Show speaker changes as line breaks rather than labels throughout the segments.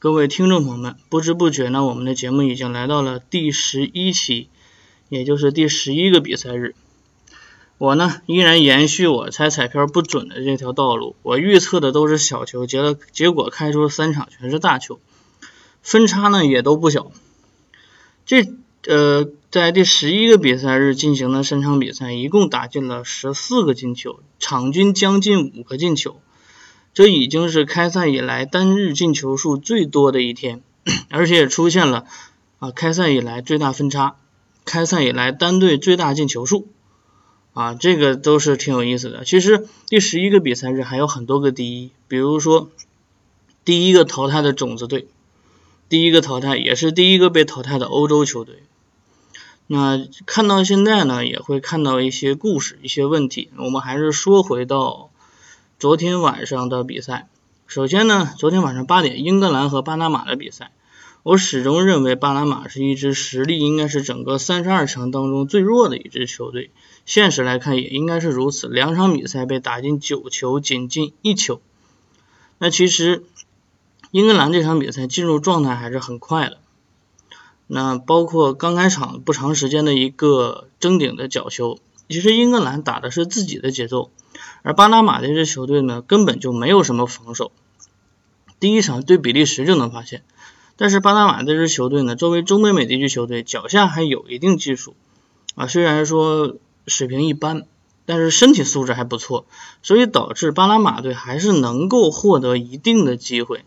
各位听众朋友们，不知不觉呢，我们的节目已经来到了第十一期，也就是第十一个比赛日。我呢依然延续我猜彩票不准的这条道路，我预测的都是小球，结了结果开出三场全是大球，分差呢也都不小。这呃，在第十一个比赛日进行的三场比赛，一共打进了十四个进球，场均将近五个进球，这已经是开赛以来单日进球数最多的一天，而且也出现了啊开赛以来最大分差，开赛以来单队最大进球数。啊，这个都是挺有意思的。其实第十一个比赛日还有很多个第一，比如说第一个淘汰的种子队，第一个淘汰也是第一个被淘汰的欧洲球队。那看到现在呢，也会看到一些故事、一些问题。我们还是说回到昨天晚上的比赛。首先呢，昨天晚上八点，英格兰和巴拿马的比赛。我始终认为巴拿马是一支实力应该是整个三十二强当中最弱的一支球队，现实来看也应该是如此。两场比赛被打进九球，仅进一球。那其实英格兰这场比赛进入状态还是很快的。那包括刚开场不长时间的一个争顶的角球，其实英格兰打的是自己的节奏，而巴拿马这支球队呢根本就没有什么防守。第一场对比利时就能发现。但是巴拿马这支球队呢，作为中北美地区球队，脚下还有一定技术啊，虽然说水平一般，但是身体素质还不错，所以导致巴拿马队还是能够获得一定的机会。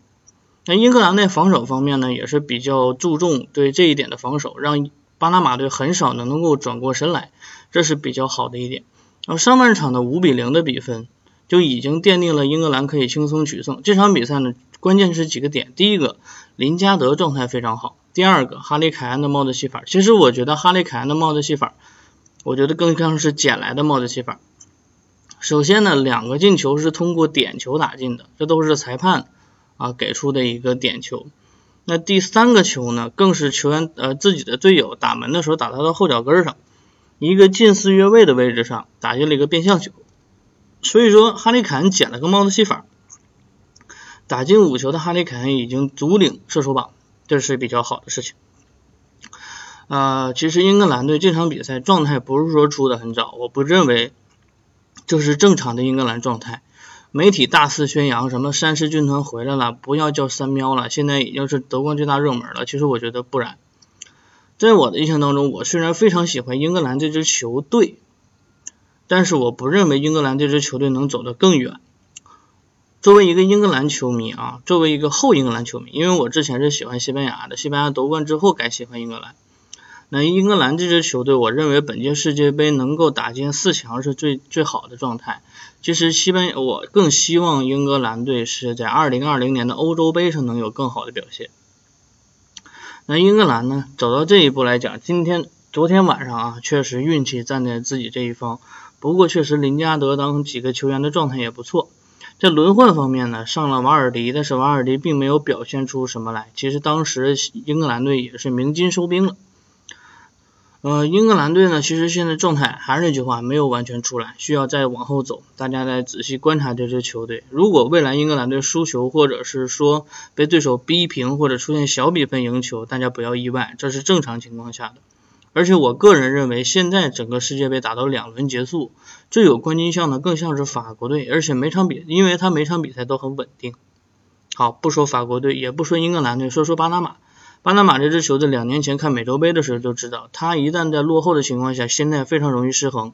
那英格兰在防守方面呢，也是比较注重对这一点的防守，让巴拿马队很少能能够转过身来，这是比较好的一点。然后上半场的五比零的比分就已经奠定了英格兰可以轻松取胜。这场比赛呢，关键是几个点，第一个。林加德状态非常好。第二个，哈利凯恩的帽子戏法，其实我觉得哈利凯恩的帽子戏法，我觉得更像是捡来的帽子戏法。首先呢，两个进球是通过点球打进的，这都是裁判啊给出的一个点球。那第三个球呢，更是球员呃自己的队友打门的时候打他的后脚跟上，一个近似越位的位置上打进了一个变向球。所以说，哈利凯恩捡了个帽子戏法。打进五球的哈利凯恩已经足领射手榜，这是比较好的事情。呃，其实英格兰队这场比赛状态不是说出的很早，我不认为这是正常的英格兰状态。媒体大肆宣扬什么山狮军团回来了，不要叫三喵了，现在已经是德冠最大热门了。其实我觉得不然，在我的印象当中，我虽然非常喜欢英格兰这支球队，但是我不认为英格兰这支球队能走得更远。作为一个英格兰球迷啊，作为一个后英格兰球迷，因为我之前是喜欢西班牙的，西班牙夺冠之后改喜欢英格兰。那英格兰这支球队，我认为本届世界杯能够打进四强是最最好的状态。其实西班，我更希望英格兰队是在二零二零年的欧洲杯上能有更好的表现。那英格兰呢，走到这一步来讲，今天昨天晚上啊，确实运气站在自己这一方。不过确实林加德等几个球员的状态也不错。在轮换方面呢，上了瓦尔迪，但是瓦尔迪并没有表现出什么来。其实当时英格兰队也是鸣金收兵了。呃，英格兰队呢，其实现在状态还是那句话，没有完全出来，需要再往后走。大家再仔细观察这支球队。如果未来英格兰队输球，或者是说被对手逼平，或者出现小比分赢球，大家不要意外，这是正常情况下的。而且我个人认为，现在整个世界杯打到两轮结束，最有冠军相的更像是法国队，而且每场比，因为他每场比赛都很稳定。好，不说法国队，也不说英格兰队，说说巴拿马。巴拿马这支球队两年前看美洲杯的时候就知道，他一旦在落后的情况下，心态非常容易失衡。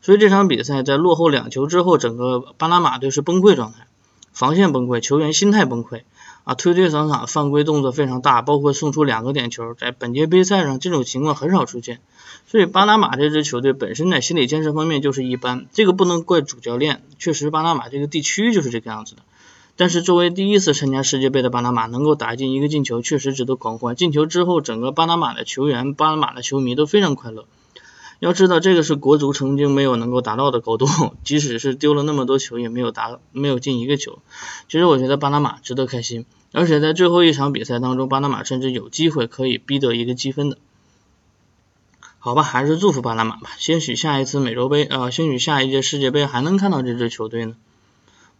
所以这场比赛在落后两球之后，整个巴拿马队是崩溃状态，防线崩溃，球员心态崩溃。啊，推推搡搡，犯规动作非常大，包括送出两个点球，在本届杯赛上这种情况很少出现，所以巴拿马这支球队本身在心理建设方面就是一般，这个不能怪主教练，确实巴拿马这个地区就是这个样子的。但是作为第一次参加世界杯的巴拿马，能够打进一个进球，确实值得狂欢。进球之后，整个巴拿马的球员、巴拿马的球迷都非常快乐。要知道，这个是国足曾经没有能够达到的高度，即使是丢了那么多球，也没有达，没有进一个球。其实我觉得巴拿马值得开心，而且在最后一场比赛当中，巴拿马甚至有机会可以逼得一个积分的。好吧，还是祝福巴拿马吧，兴许下一次美洲杯，呃，兴许下一届世界杯还能看到这支球队呢。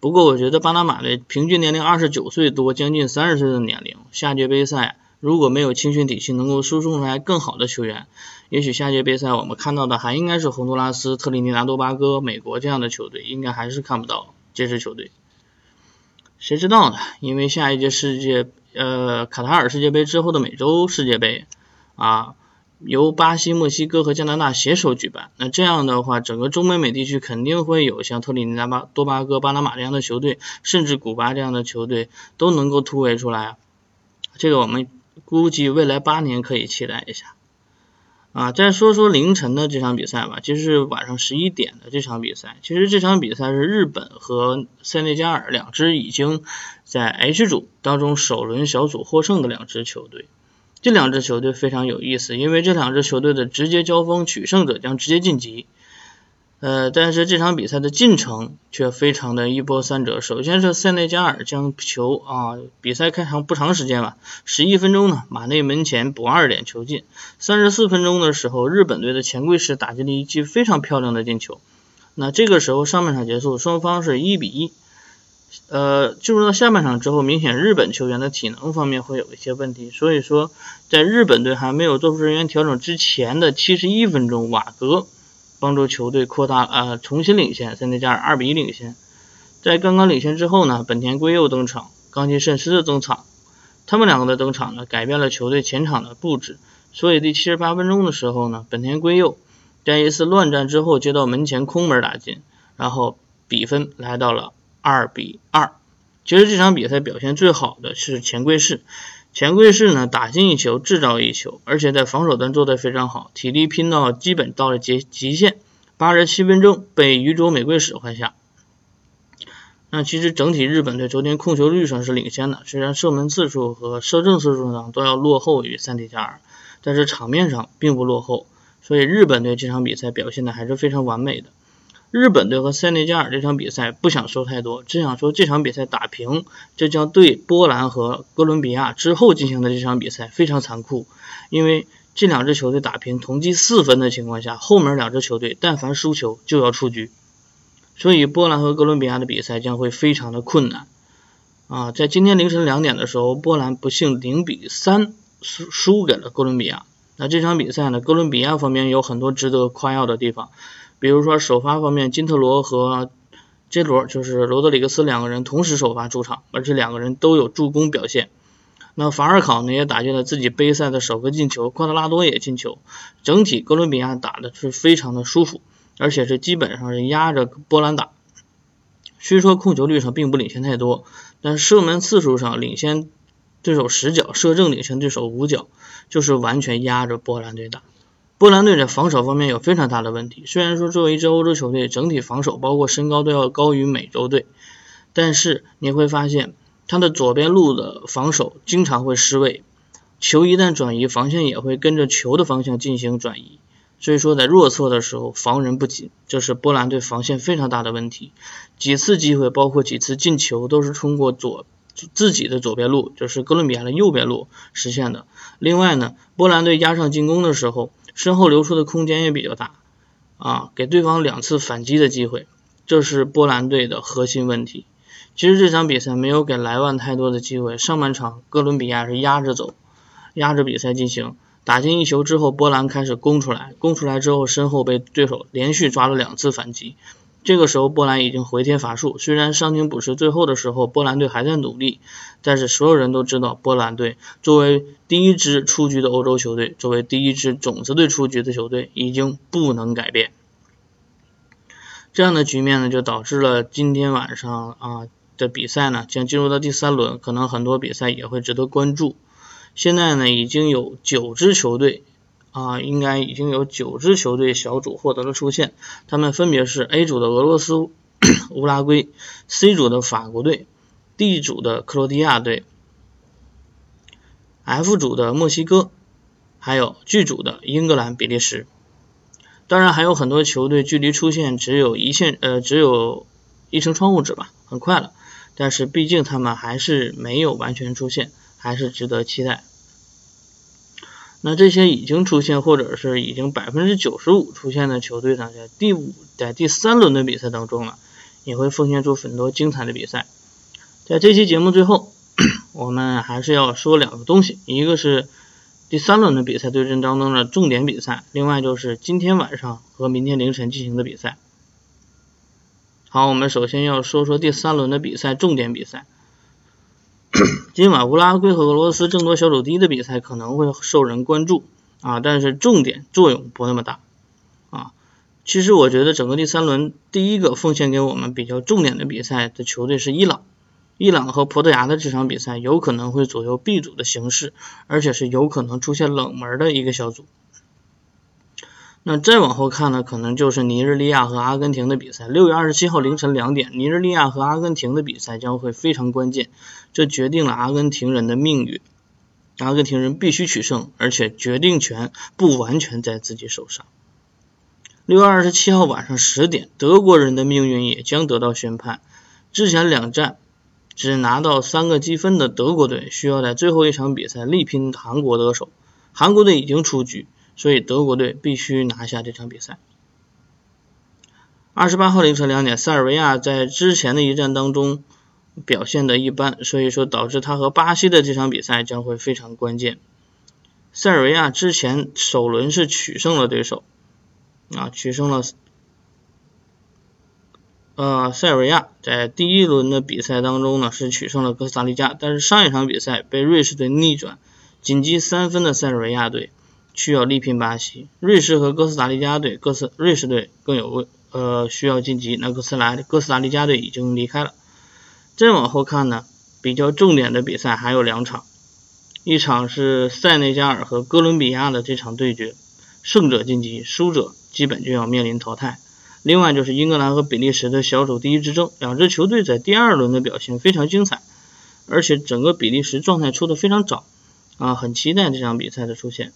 不过我觉得巴拿马的平均年龄二十九岁多，将近三十岁的年龄，下届杯赛如果没有青训体系能够输送出来更好的球员，也许下届杯赛我们看到的还应该是洪都拉斯、特立尼达多巴哥、美国这样的球队，应该还是看不到这支球队。谁知道呢？因为下一届世界呃卡塔尔世界杯之后的美洲世界杯啊，由巴西、墨西哥和加拿大携手举办，那这样的话，整个中美美地区肯定会有像特立尼达巴多巴哥、巴拿马这样的球队，甚至古巴这样的球队都能够突围出来。这个我们。估计未来八年可以期待一下啊！再说说凌晨的这场比赛吧，就是晚上十一点的这场比赛。其实这场比赛是日本和塞内加尔两支已经在 H 组当中首轮小组获胜的两支球队。这两支球队非常有意思，因为这两支球队的直接交锋，取胜者将直接晋级。呃，但是这场比赛的进程却非常的一波三折。首先是塞内加尔将球啊，比赛开场不长时间吧，十一分钟呢，马内门前补二点球进。三十四分钟的时候，日本队的前卫士打进了一记非常漂亮的进球。那这个时候上半场结束，双方是一比一。呃，进入到下半场之后，明显日本球员的体能方面会有一些问题，所以说在日本队还没有做出人员调整之前的七十一分钟，瓦格。帮助球队扩大呃重新领先，塞内加尔二比一领先。在刚刚领先之后呢，本田圭佑登场，冈崎慎司的登场，他们两个的登场呢，改变了球队前场的布置。所以第七十八分钟的时候呢，本田圭佑在一次乱战之后接到门前空门打进，然后比分来到了二比二。其实这场比赛表现最好的是前贵士。钱贵士呢打进一球，制造一球，而且在防守端做得非常好，体力拼到基本到了极极限。八十七分钟被宇宙美贵使唤下。那其实整体日本队昨天控球率上是领先的，虽然射门次数和射正次数上都要落后于三体加尔，但是场面上并不落后，所以日本队这场比赛表现的还是非常完美的。日本队和塞内加尔这场比赛不想说太多，只想说这场比赛打平，这将对波兰和哥伦比亚之后进行的这场比赛非常残酷，因为这两支球队打平同积四分的情况下，后面两支球队但凡输球就要出局，所以波兰和哥伦比亚的比赛将会非常的困难啊！在今天凌晨两点的时候，波兰不幸零比三输输给了哥伦比亚，那这场比赛呢，哥伦比亚方面有很多值得夸耀的地方。比如说首发方面，金特罗和杰罗就是罗德里格斯两个人同时首发出场，而且两个人都有助攻表现。那法尔考呢也打进了自己杯赛的首个进球，瓜德拉多也进球。整体哥伦比亚打的是非常的舒服，而且是基本上是压着波兰打。虽说控球率上并不领先太多，但射门次数上领先对手十脚，射正领先对手五脚，就是完全压着波兰队打。波兰队在防守方面有非常大的问题。虽然说作为一支欧洲球队，整体防守包括身高都要高于美洲队，但是你会发现他的左边路的防守经常会失位，球一旦转移，防线也会跟着球的方向进行转移。所以说在弱侧的时候防人不紧，这是波兰队防线非常大的问题。几次机会，包括几次进球，都是通过左自己的左边路，就是哥伦比亚的右边路实现的。另外呢，波兰队压上进攻的时候。身后留出的空间也比较大啊，给对方两次反击的机会，这是波兰队的核心问题。其实这场比赛没有给莱万太多的机会，上半场哥伦比亚是压着走，压着比赛进行，打进一球之后，波兰开始攻出来，攻出来之后身后被对手连续抓了两次反击。这个时候，波兰已经回天乏术。虽然伤停补时最后的时候，波兰队还在努力，但是所有人都知道，波兰队作为第一支出局的欧洲球队，作为第一支种子队出局的球队，已经不能改变。这样的局面呢，就导致了今天晚上啊的比赛呢，将进入到第三轮，可能很多比赛也会值得关注。现在呢，已经有九支球队。啊，应该已经有九支球队小组获得了出线，他们分别是 A 组的俄罗斯、乌拉圭，C 组的法国队，D 组的克罗地亚队，F 组的墨西哥，还有 G 组的英格兰、比利时。当然还有很多球队距离出线只有一线，呃，只有一层窗户纸吧，很快了。但是毕竟他们还是没有完全出线，还是值得期待。那这些已经出现或者是已经百分之九十五出现的球队呢，在第五在第三轮的比赛当中呢，也会奉献出很多精彩的比赛。在这期节目最后，我们还是要说两个东西，一个是第三轮的比赛对阵当中的重点比赛，另外就是今天晚上和明天凌晨进行的比赛。好，我们首先要说说第三轮的比赛重点比赛。今晚乌拉圭和俄罗斯争夺小组第一的比赛可能会受人关注啊，但是重点作用不那么大啊。其实我觉得整个第三轮第一个奉献给我们比较重点的比赛的球队是伊朗。伊朗和葡萄牙的这场比赛有可能会左右 B 组的形势，而且是有可能出现冷门的一个小组。那再往后看呢，可能就是尼日利亚和阿根廷的比赛。六月二十七号凌晨两点，尼日利亚和阿根廷的比赛将会非常关键，这决定了阿根廷人的命运。阿根廷人必须取胜，而且决定权不完全在自己手上。六月二十七号晚上十点，德国人的命运也将得到宣判。之前两战只拿到三个积分的德国队，需要在最后一场比赛力拼韩国得手。韩国队已经出局。所以德国队必须拿下这场比赛。二十八号凌晨两点，塞尔维亚在之前的一战当中表现的一般，所以说导致他和巴西的这场比赛将会非常关键。塞尔维亚之前首轮是取胜了对手，啊，取胜了，呃，塞尔维亚在第一轮的比赛当中呢是取胜了哥斯达黎加，但是上一场比赛被瑞士队逆转，仅积三分的塞尔维亚队。需要力拼巴西，瑞士和哥斯达黎加队，哥斯瑞士队更有呃需要晋级，那哥斯达哥斯达黎加队已经离开了。再往后看呢，比较重点的比赛还有两场，一场是塞内加尔和哥伦比亚的这场对决，胜者晋级，输者基本就要面临淘汰。另外就是英格兰和比利时的小组第一之争，两支球队在第二轮的表现非常精彩，而且整个比利时状态出的非常早啊，很期待这场比赛的出现。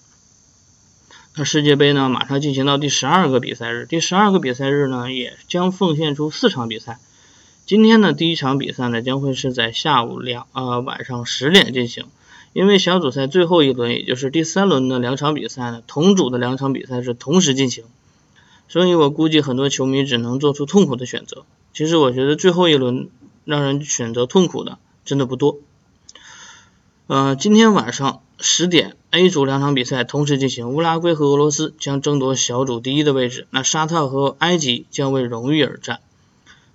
那世界杯呢，马上进行到第十二个比赛日，第十二个比赛日呢，也将奉献出四场比赛。今天的第一场比赛呢，将会是在下午两呃晚上十点进行，因为小组赛最后一轮，也就是第三轮的两场比赛呢，同组的两场比赛是同时进行，所以我估计很多球迷只能做出痛苦的选择。其实我觉得最后一轮让人选择痛苦的真的不多。呃，今天晚上十点，A 组两场比赛同时进行，乌拉圭和俄罗斯将争夺小组第一的位置，那沙特和埃及将为荣誉而战。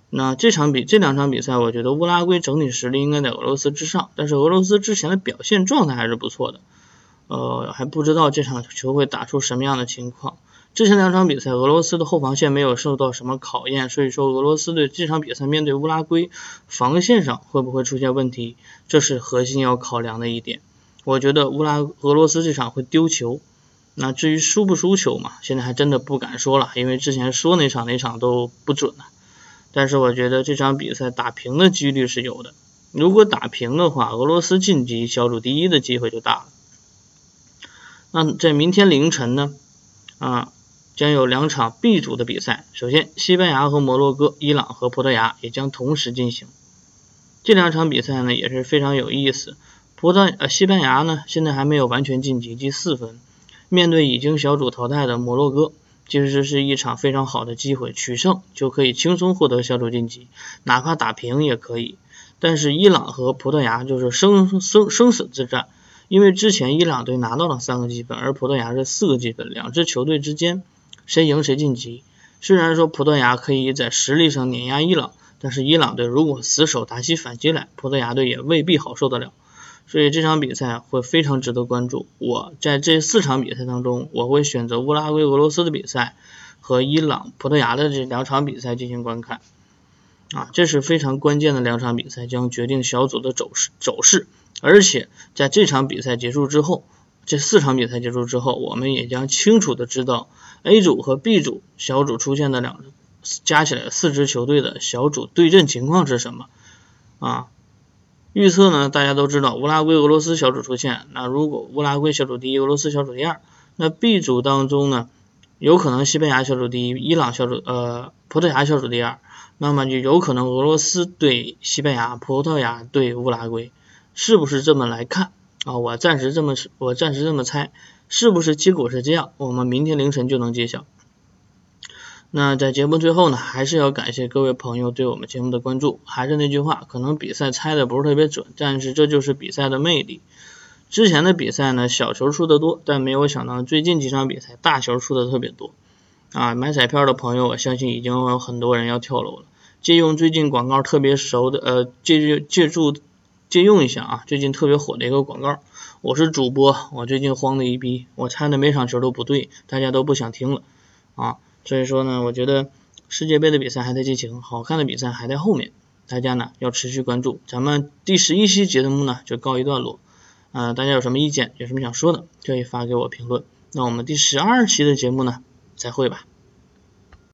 那这场比这两场比赛，我觉得乌拉圭整体实力应该在俄罗斯之上，但是俄罗斯之前的表现状态还是不错的，呃，还不知道这场球会打出什么样的情况。之前两场比赛，俄罗斯的后防线没有受到什么考验，所以说俄罗斯对这场比赛面对乌拉圭，防线上会不会出现问题，这是核心要考量的一点。我觉得乌拉俄罗斯这场会丢球，那至于输不输球嘛，现在还真的不敢说了，因为之前说哪场哪场都不准了。但是我觉得这场比赛打平的几率是有的，如果打平的话，俄罗斯晋级小组第一的机会就大了。那在明天凌晨呢，啊。将有两场 B 组的比赛，首先西班牙和摩洛哥，伊朗和葡萄牙也将同时进行。这两场比赛呢也是非常有意思。葡萄呃西班牙呢现在还没有完全晋级，积四分，面对已经小组淘汰的摩洛哥，其实这是一场非常好的机会，取胜就可以轻松获得小组晋级，哪怕打平也可以。但是伊朗和葡萄牙就是生生生死之战，因为之前伊朗队拿到了三个积分，而葡萄牙是四个积分，两支球队之间。谁赢谁晋级。虽然说葡萄牙可以在实力上碾压伊朗，但是伊朗队如果死守打起反击来，葡萄牙队也未必好受得了。所以这场比赛会非常值得关注。我在这四场比赛当中，我会选择乌拉圭俄罗斯的比赛和伊朗葡萄牙的这两场比赛进行观看。啊，这是非常关键的两场比赛，将决定小组的走势走势。而且在这场比赛结束之后。这四场比赛结束之后，我们也将清楚的知道 A 组和 B 组小组出现的两加起来四支球队的小组对阵情况是什么啊？预测呢？大家都知道乌拉圭俄罗斯小组出现，那如果乌拉圭小组第一，俄罗斯小组第二，那 B 组当中呢，有可能西班牙小组第一，伊朗小组呃葡萄牙小组第二，那么就有可能俄罗斯对西班牙，葡萄牙对乌拉圭，是不是这么来看？啊，我暂时这么我暂时这么猜，是不是结果是这样？我们明天凌晨就能揭晓。那在节目最后呢，还是要感谢各位朋友对我们节目的关注。还是那句话，可能比赛猜的不是特别准，但是这就是比赛的魅力。之前的比赛呢，小球出的多，但没有想到最近几场比赛大球出的特别多。啊，买彩票的朋友，我相信已经有很多人要跳楼了。借用最近广告特别熟的，呃，借借助借用一下啊，最近特别火的一个广告。我是主播，我最近慌的一逼，我猜的每场球都不对，大家都不想听了啊。所以说呢，我觉得世界杯的比赛还在进行，好看的比赛还在后面，大家呢要持续关注。咱们第十一期节目呢就告一段落，嗯，大家有什么意见，有什么想说的，可以发给我评论。那我们第十二期的节目呢？再会吧。